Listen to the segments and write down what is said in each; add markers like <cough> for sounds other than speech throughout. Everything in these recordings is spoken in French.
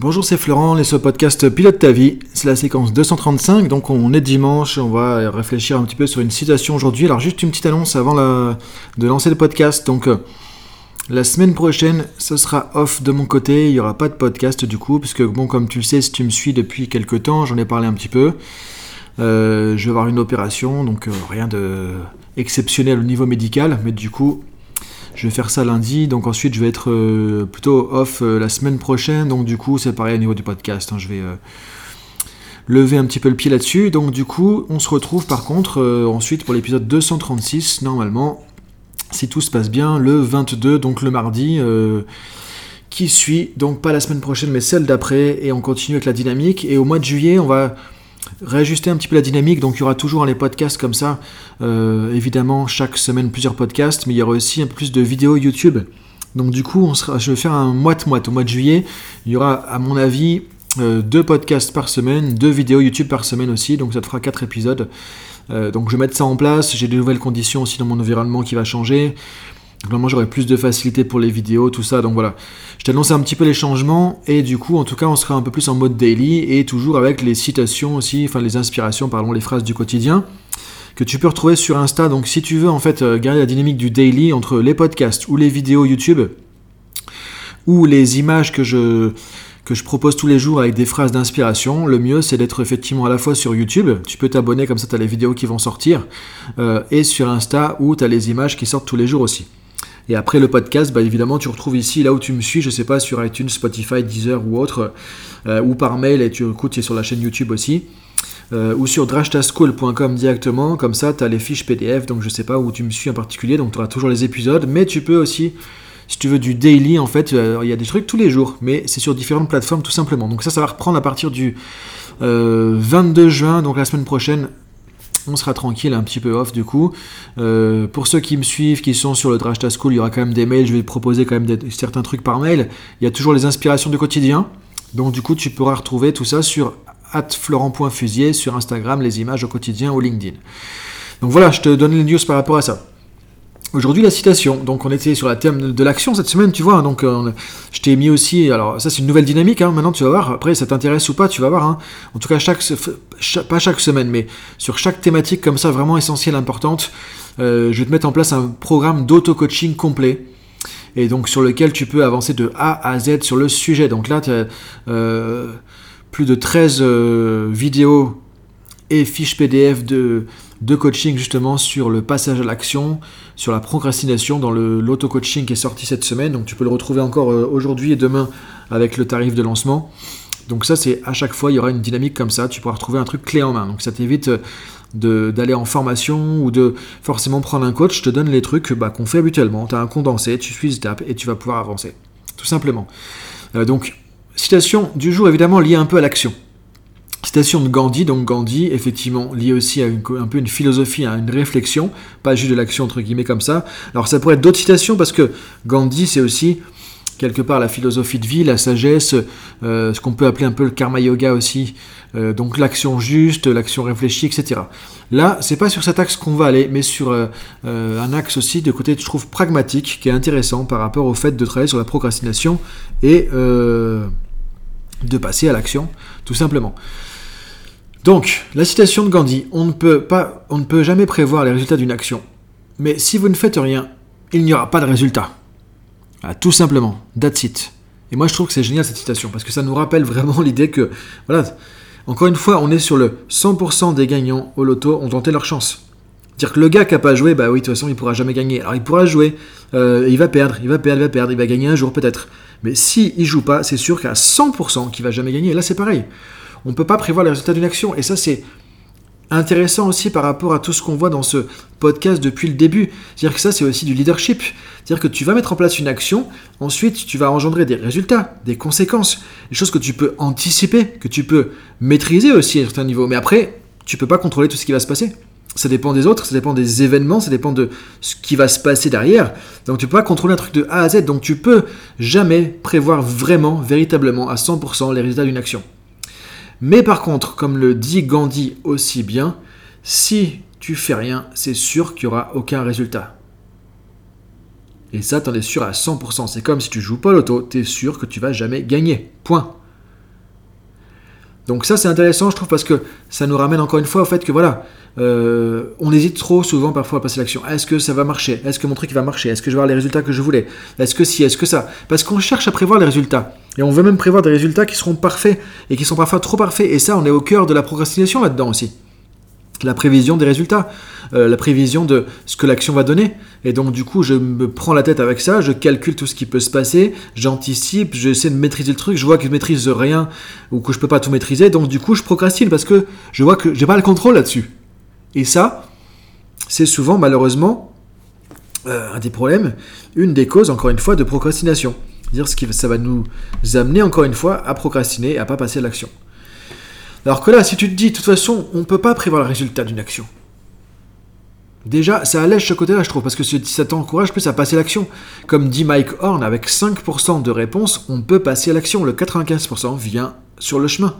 Bonjour, c'est Florent, les ce podcast Pilote ta vie. C'est la séquence 235, donc on est dimanche, on va réfléchir un petit peu sur une citation aujourd'hui. Alors juste une petite annonce avant de lancer le podcast. Donc euh, la semaine prochaine, ce sera off de mon côté, il n'y aura pas de podcast du coup, puisque bon, comme tu le sais, si tu me suis depuis quelques temps, j'en ai parlé un petit peu. Euh, je vais avoir une opération, donc euh, rien de exceptionnel au niveau médical, mais du coup, je vais faire ça lundi, donc ensuite je vais être euh, plutôt off euh, la semaine prochaine, donc du coup c'est pareil au niveau du podcast, hein. je vais euh, lever un petit peu le pied là-dessus, donc du coup on se retrouve par contre ensuite pour l'épisode 236, normalement, si tout se passe bien, le 22, donc le mardi qui suit, donc pas la semaine prochaine mais celle d'après, et on continue avec la dynamique, et au mois de juillet on va réajuster un petit peu la dynamique. Donc il y aura toujours les podcasts comme ça. Euh, évidemment, chaque semaine plusieurs podcasts, mais il y aura aussi un peu plus de vidéos YouTube. Donc du coup, on sera, je vais faire un moite-moite. Au mois de juillet, il y aura, à mon avis, euh, deux podcasts par semaine, deux vidéos YouTube par semaine aussi. Donc ça te fera quatre épisodes. Euh, donc je vais mettre ça en place. J'ai des nouvelles conditions aussi dans mon environnement qui va changer. Normalement, j'aurai plus de facilité pour les vidéos, tout ça. Donc voilà, je t'ai annoncé un petit peu les changements. Et du coup, en tout cas, on sera un peu plus en mode daily et toujours avec les citations aussi, enfin les inspirations, pardon, les phrases du quotidien que tu peux retrouver sur Insta. Donc si tu veux en fait euh, garder la dynamique du daily entre les podcasts ou les vidéos YouTube ou les images que je que je propose tous les jours avec des phrases d'inspiration, le mieux c'est d'être effectivement à la fois sur YouTube, tu peux t'abonner comme ça tu as les vidéos qui vont sortir, euh, et sur Insta où tu as les images qui sortent tous les jours aussi. Et après le podcast, bah, évidemment, tu retrouves ici, là où tu me suis, je sais pas, sur iTunes, Spotify, Deezer ou autre, euh, ou par mail, et tu écoutes, c'est sur la chaîne YouTube aussi. Euh, ou sur drashtaschool.com directement, comme ça tu as les fiches PDF, donc je sais pas où tu me suis en particulier, donc tu auras toujours les épisodes, mais tu peux aussi, si tu veux du daily, en fait, euh, il y a des trucs tous les jours, mais c'est sur différentes plateformes tout simplement. Donc ça, ça va reprendre à partir du 22 juin, donc la semaine prochaine, on sera tranquille, un petit peu off du coup. Euh, pour ceux qui me suivent, qui sont sur le Drashta School, il y aura quand même des mails, je vais proposer quand même certains trucs par mail. Il y a toujours les inspirations du quotidien. Donc du coup, tu pourras retrouver tout ça sur florent.fusier sur Instagram, les images au quotidien ou LinkedIn. Donc voilà, je te donne les news par rapport à ça. Aujourd'hui, la citation. Donc, on était sur la thème de l'action cette semaine, tu vois. Hein. Donc, euh, je t'ai mis aussi. Alors, ça, c'est une nouvelle dynamique. Hein. Maintenant, tu vas voir. Après, ça t'intéresse ou pas, tu vas voir. Hein. En tout cas, pas chaque semaine, mais sur chaque thématique comme ça, vraiment essentielle, importante, euh, je vais te mettre en place un programme d'auto-coaching complet. Et donc, sur lequel tu peux avancer de A à Z sur le sujet. Donc là, tu as euh, plus de 13 vidéos et fiches PDF de de coaching justement sur le passage à l'action, sur la procrastination dans l'auto-coaching qui est sorti cette semaine. Donc tu peux le retrouver encore euh, aujourd'hui et demain avec le tarif de lancement. Donc ça c'est à chaque fois il y aura une dynamique comme ça, tu pourras retrouver un truc clé en main. Donc ça t'évite euh, d'aller en formation ou de forcément prendre un coach, je te donne les trucs bah, qu'on fait habituellement. Tu as un condensé, tu suis étape et tu vas pouvoir avancer. Tout simplement. Euh, donc, citation du jour évidemment liée un peu à l'action. Citation de Gandhi, donc Gandhi, effectivement, lié aussi à un peu une philosophie, à une réflexion, pas juste de l'action entre guillemets comme ça. Alors ça pourrait être d'autres citations parce que Gandhi, c'est aussi quelque part la philosophie de vie, la sagesse, euh, ce qu'on peut appeler un peu le karma yoga aussi, euh, donc l'action juste, l'action réfléchie, etc. Là, c'est pas sur cet axe qu'on va aller, mais sur euh, un axe aussi de côté, je trouve, pragmatique, qui est intéressant par rapport au fait de travailler sur la procrastination et de passer à l'action, tout simplement. Donc, la citation de Gandhi, on ne peut, pas, on ne peut jamais prévoir les résultats d'une action. Mais si vous ne faites rien, il n'y aura pas de résultat. Tout simplement, that's it. Et moi je trouve que c'est génial cette citation, parce que ça nous rappelle vraiment <laughs> l'idée que, voilà, encore une fois, on est sur le 100% des gagnants au loto ont tenté leur chance. Dire que le gars qui n'a pas joué, bah oui, de toute façon, il pourra jamais gagner. Alors il pourra jouer, euh, il va perdre, il va perdre, il va perdre, il va gagner un jour peut-être. Mais si il joue pas, c'est sûr qu'à 100% qu'il va jamais gagner. Et là, c'est pareil. On ne peut pas prévoir les résultats d'une action. Et ça, c'est intéressant aussi par rapport à tout ce qu'on voit dans ce podcast depuis le début. C'est-à-dire que ça, c'est aussi du leadership. C'est-à-dire que tu vas mettre en place une action, ensuite tu vas engendrer des résultats, des conséquences, des choses que tu peux anticiper, que tu peux maîtriser aussi à un certain niveau. Mais après, tu peux pas contrôler tout ce qui va se passer. Ça dépend des autres, ça dépend des événements, ça dépend de ce qui va se passer derrière. Donc tu peux pas contrôler un truc de A à Z. Donc tu peux jamais prévoir vraiment, véritablement, à 100% les résultats d'une action. Mais par contre, comme le dit Gandhi aussi bien, si tu fais rien, c'est sûr qu'il n'y aura aucun résultat. Et ça, t'en es sûr à 100%. C'est comme si tu joues pas l'auto, es sûr que tu vas jamais gagner. Point. Donc ça c'est intéressant je trouve parce que ça nous ramène encore une fois au fait que voilà, euh, on hésite trop souvent parfois à passer l'action. Est-ce que ça va marcher? Est-ce que mon truc va marcher? Est-ce que je vais avoir les résultats que je voulais? Est-ce que si Est-ce que ça? Parce qu'on cherche à prévoir les résultats. Et on veut même prévoir des résultats qui seront parfaits et qui sont parfois trop parfaits. Et ça, on est au cœur de la procrastination là-dedans aussi. La prévision des résultats, euh, la prévision de ce que l'action va donner. Et donc du coup, je me prends la tête avec ça, je calcule tout ce qui peut se passer, j'anticipe, j'essaie de maîtriser le truc, je vois que je maîtrise rien ou que je peux pas tout maîtriser, donc du coup, je procrastine parce que je vois que j'ai pas le contrôle là-dessus. Et ça, c'est souvent malheureusement euh, un des problèmes, une des causes, encore une fois, de procrastination. Dire ce qui ça va nous amener encore une fois à procrastiner et à pas passer à l'action. Alors que là, si tu te dis, de toute façon, on ne peut pas prévoir le résultat d'une action. Déjà, ça allège ce côté-là, je trouve, parce que ça t'encourage plus à passer l'action. Comme dit Mike Horn, avec 5% de réponses, on peut passer l'action. Le 95% vient sur le chemin.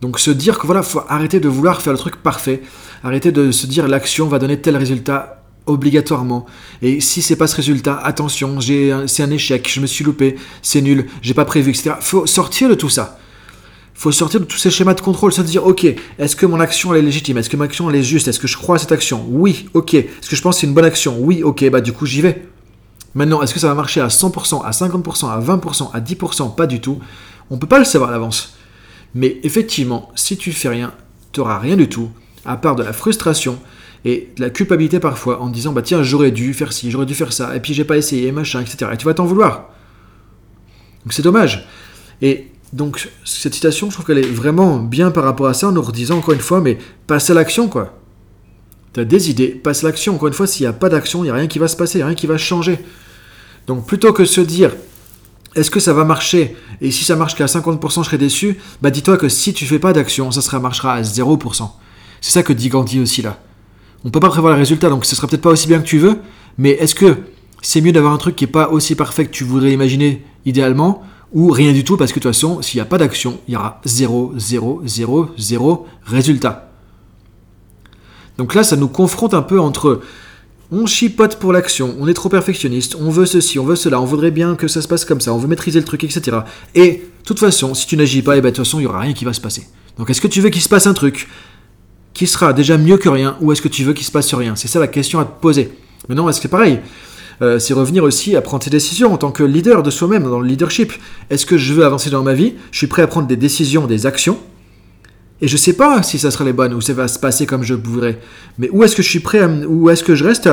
Donc se dire que voilà, faut arrêter de vouloir faire le truc parfait, arrêter de se dire l'action va donner tel résultat obligatoirement. Et si c'est pas ce résultat, attention, c'est un échec, je me suis loupé, c'est nul, j'ai pas prévu, etc. Faut sortir de tout ça. Faut sortir de tous ces schémas de contrôle, se dire ok, est-ce que mon action elle est légitime, est-ce que mon action elle est juste, est-ce que je crois à cette action? Oui, ok. Est-ce que je pense que c'est une bonne action? Oui, ok. Bah du coup j'y vais. Maintenant, est-ce que ça va marcher à 100%, à 50%, à 20%, à 10% Pas du tout. On peut pas le savoir à l'avance. Mais effectivement, si tu fais rien, tu n'auras rien du tout, à part de la frustration et de la culpabilité parfois, en disant bah tiens, j'aurais dû faire ci, j'aurais dû faire ça, et puis j'ai pas essayé, machin, etc. Et tu vas t'en vouloir. Donc c'est dommage. Et donc cette citation, je trouve qu'elle est vraiment bien par rapport à ça, en nous redisant encore une fois, mais passe à l'action, quoi. Tu as des idées, passe à l'action. Encore une fois, s'il n'y a pas d'action, il n'y a rien qui va se passer, il n'y a rien qui va changer. Donc plutôt que se dire, est-ce que ça va marcher? Et si ça marche qu'à 50%, je serai déçu. Bah dis-toi que si tu fais pas d'action, ça sera, marchera à 0%. C'est ça que dit Gandhi aussi là. On peut pas prévoir les résultats, donc ce sera peut-être pas aussi bien que tu veux, mais est-ce que c'est mieux d'avoir un truc qui est pas aussi parfait que tu voudrais imaginer idéalement, ou rien du tout, parce que de toute façon, s'il n'y a pas d'action, il y aura 0, 0, 0, 0 résultat. Donc là, ça nous confronte un peu entre on chipote pour l'action, on est trop perfectionniste, on veut ceci, on veut cela, on voudrait bien que ça se passe comme ça, on veut maîtriser le truc, etc. Et de toute façon, si tu n'agis pas, et ben, de toute façon, il n'y aura rien qui va se passer. Donc est-ce que tu veux qu'il se passe un truc qui sera déjà mieux que rien, ou est-ce que tu veux qu'il se passe rien? C'est ça la question à te poser. Maintenant, est-ce que pareil? Euh, c'est revenir aussi à prendre tes décisions en tant que leader de soi-même, dans le leadership. Est-ce que je veux avancer dans ma vie? Je suis prêt à prendre des décisions, des actions et je sais pas si ça sera les bonnes ou ça va se passer comme je voudrais. Mais où est-ce que je suis prêt à, où est-ce que je reste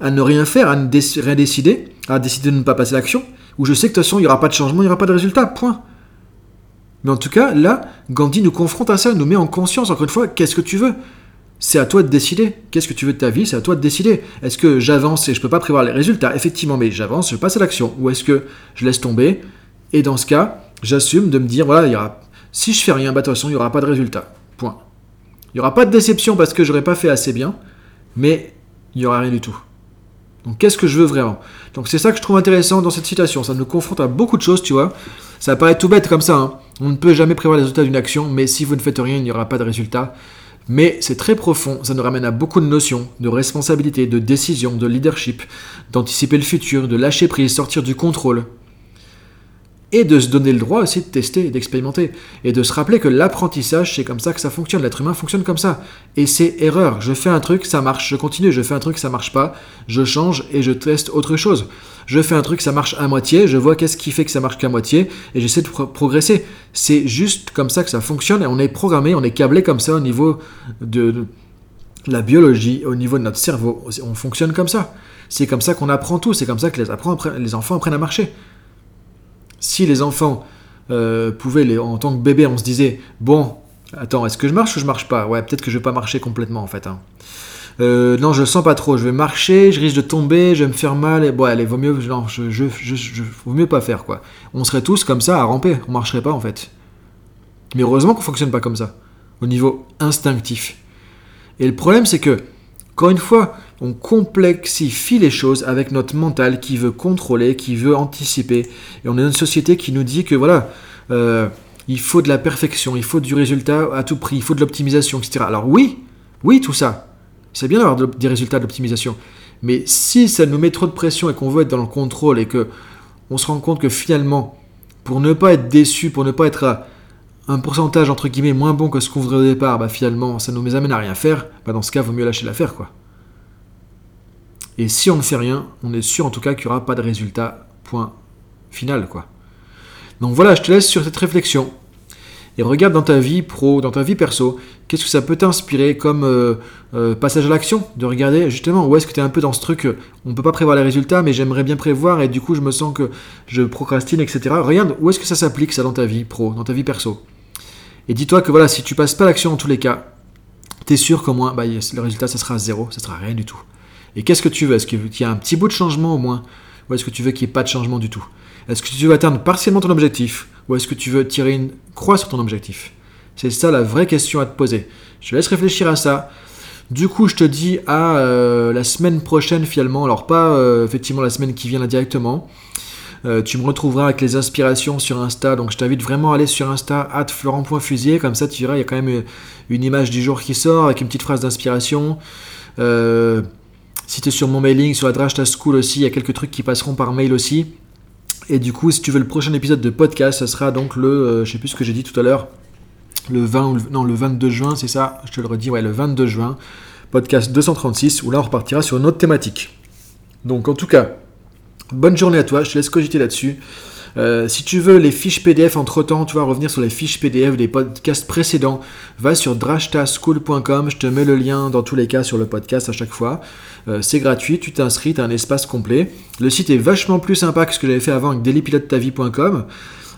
à, ne rien faire, à ne rien décider, à décider de ne pas passer l'action, où je sais que de toute façon il n'y aura pas de changement, il n'y aura pas de résultat, point. Mais en tout cas, là, Gandhi nous confronte à ça, nous met en conscience, encore une fois, qu'est-ce que tu veux? C'est à toi de décider. Qu'est-ce que tu veux de ta vie? C'est à toi de décider. Est-ce que j'avance et je ne peux pas prévoir les résultats? Effectivement, mais j'avance, je passe à l'action. Ou est-ce que je laisse tomber? Et dans ce cas, j'assume de me dire, voilà, il y si je fais rien, bah, de toute façon, il n'y aura pas de résultat. Point. Il n'y aura pas de déception parce que j'aurais pas fait assez bien, mais il n'y aura rien du tout. Donc qu'est-ce que je veux vraiment? Donc c'est ça que je trouve intéressant dans cette citation. Ça nous confronte à beaucoup de choses, tu vois. Ça paraît tout bête comme ça. Hein. On ne peut jamais prévoir les résultats d'une action, mais si vous ne faites rien, il n'y aura pas de résultat. Mais c'est très profond, ça nous ramène à beaucoup de notions, de responsabilité, de décision, de leadership, d'anticiper le futur, de lâcher prise, sortir du contrôle et de se donner le droit aussi de tester, d'expérimenter, et de se rappeler que l'apprentissage, c'est comme ça que ça fonctionne, l'être humain fonctionne comme ça. Et c'est erreur, je fais un truc, ça marche, je continue, je fais un truc, ça marche pas, je change et je teste autre chose. Je fais un truc, ça marche à moitié, je vois qu'est-ce qui fait que ça marche qu'à moitié, et j'essaie de progresser. C'est juste comme ça que ça fonctionne, et on est programmé, on est câblé comme ça au niveau de la biologie, au niveau de notre cerveau, on fonctionne comme ça. C'est comme ça qu'on apprend tout, c'est comme ça que les, les enfants apprennent à marcher si les enfants euh, pouvaient, les, en tant que bébé, on se disait, bon, attends, est-ce que je marche ou je marche pas? Ouais, peut-être que je vais pas marcher complètement en fait. Hein. Euh, non, je le sens pas trop. Je vais marcher, je risque de tomber, je vais me faire mal. Et bon, allez, vaut mieux, non, je, je, vaut mieux pas faire quoi. On serait tous comme ça à ramper. On marcherait pas en fait. Mais heureusement qu'on fonctionne pas comme ça, au niveau instinctif. Et le problème, c'est que, encore une fois, on complexifie les choses avec notre mental qui veut contrôler, qui veut anticiper. Et on est dans une société qui nous dit que voilà, euh, il faut de la perfection, il faut du résultat à tout prix, il faut de l'optimisation, etc. Alors oui, oui, tout ça. C'est bien d'avoir des résultats d'optimisation. Mais si ça nous met trop de pression et qu'on veut être dans le contrôle et que on se rend compte que finalement, pour ne pas être déçu, pour ne pas être un pourcentage entre guillemets moins bon que ce qu'on voudrait au départ, bah finalement ça nous amène à rien faire, bah dans ce cas vaut mieux lâcher l'affaire quoi. Et si on ne fait rien, on est sûr en tout cas qu'il n'y aura pas de résultat point final quoi. Donc voilà, je te laisse sur cette réflexion. Et regarde dans ta vie pro, dans ta vie perso, qu'est-ce que ça peut t'inspirer comme euh, euh, passage à l'action De regarder justement où est-ce que tu es un peu dans ce truc, euh, on ne peut pas prévoir les résultats, mais j'aimerais bien prévoir et du coup je me sens que je procrastine, etc. Regarde où est-ce que ça s'applique ça dans ta vie pro, dans ta vie perso. Et dis-toi que voilà, si tu passes pas l'action en tous les cas, tu es sûr qu'au moins bah, le résultat ça sera zéro, ça sera rien du tout. Et qu'est-ce que tu veux? Est-ce qu'il y a un petit bout de changement au moins? Ou est-ce que tu veux qu'il n'y ait pas de changement du tout? Est-ce que tu veux atteindre partiellement ton objectif? Ou est-ce que tu veux tirer une croix sur ton objectif? C'est ça la vraie question à te poser. Je te laisse réfléchir à ça. Du coup, je te dis à euh, la semaine prochaine finalement. Alors pas euh, effectivement la semaine qui vient là directement. Euh, tu me retrouveras avec les inspirations sur Insta. Donc je t'invite vraiment à aller sur Insta, at florent.fusier. Comme ça, tu verras, il y a quand même une image du jour qui sort avec une petite phrase d'inspiration. Si tu es sur mon mailing, sur la Drashta School aussi, il y a quelques trucs qui passeront par mail aussi. Et du coup, si tu veux le prochain épisode de podcast, ça sera donc le, je sais plus ce que j'ai dit tout à l'heure, le 20 ou non, le 22 juin, c'est ça, je te le redis, ouais, le 22 juin, podcast 236, où là on repartira sur une autre thématique. Donc en tout cas, bonne journée à toi, je te laisse cogiter là-dessus. Euh, si tu veux les fiches PDF entre temps, tu vas revenir sur les fiches PDF des podcasts précédents, va sur drashtaschool.com, je te mets le lien dans tous les cas sur le podcast à chaque fois. Euh, c'est gratuit, tu t'inscris, tu as un espace complet. Le site est vachement plus sympa que ce que j'avais fait avant avec dailypilotetavie.com.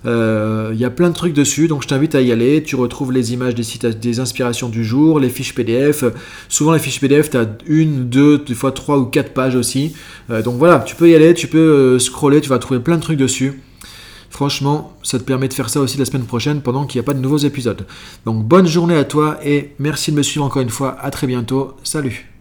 Euh, il y a plein de trucs dessus, donc je t'invite à y aller. Tu retrouves les images des, sites, des inspirations du jour, les fiches PDF. Souvent, les fiches PDF, tu as une, deux, des fois trois ou quatre pages aussi. Euh, donc voilà, tu peux y aller, tu peux euh, scroller, tu vas trouver plein de trucs dessus. Franchement, ça te permet de faire ça aussi la semaine prochaine pendant qu'il n'y a pas de nouveaux épisodes. Donc bonne journée à toi et merci de me suivre encore une fois. À très bientôt. Salut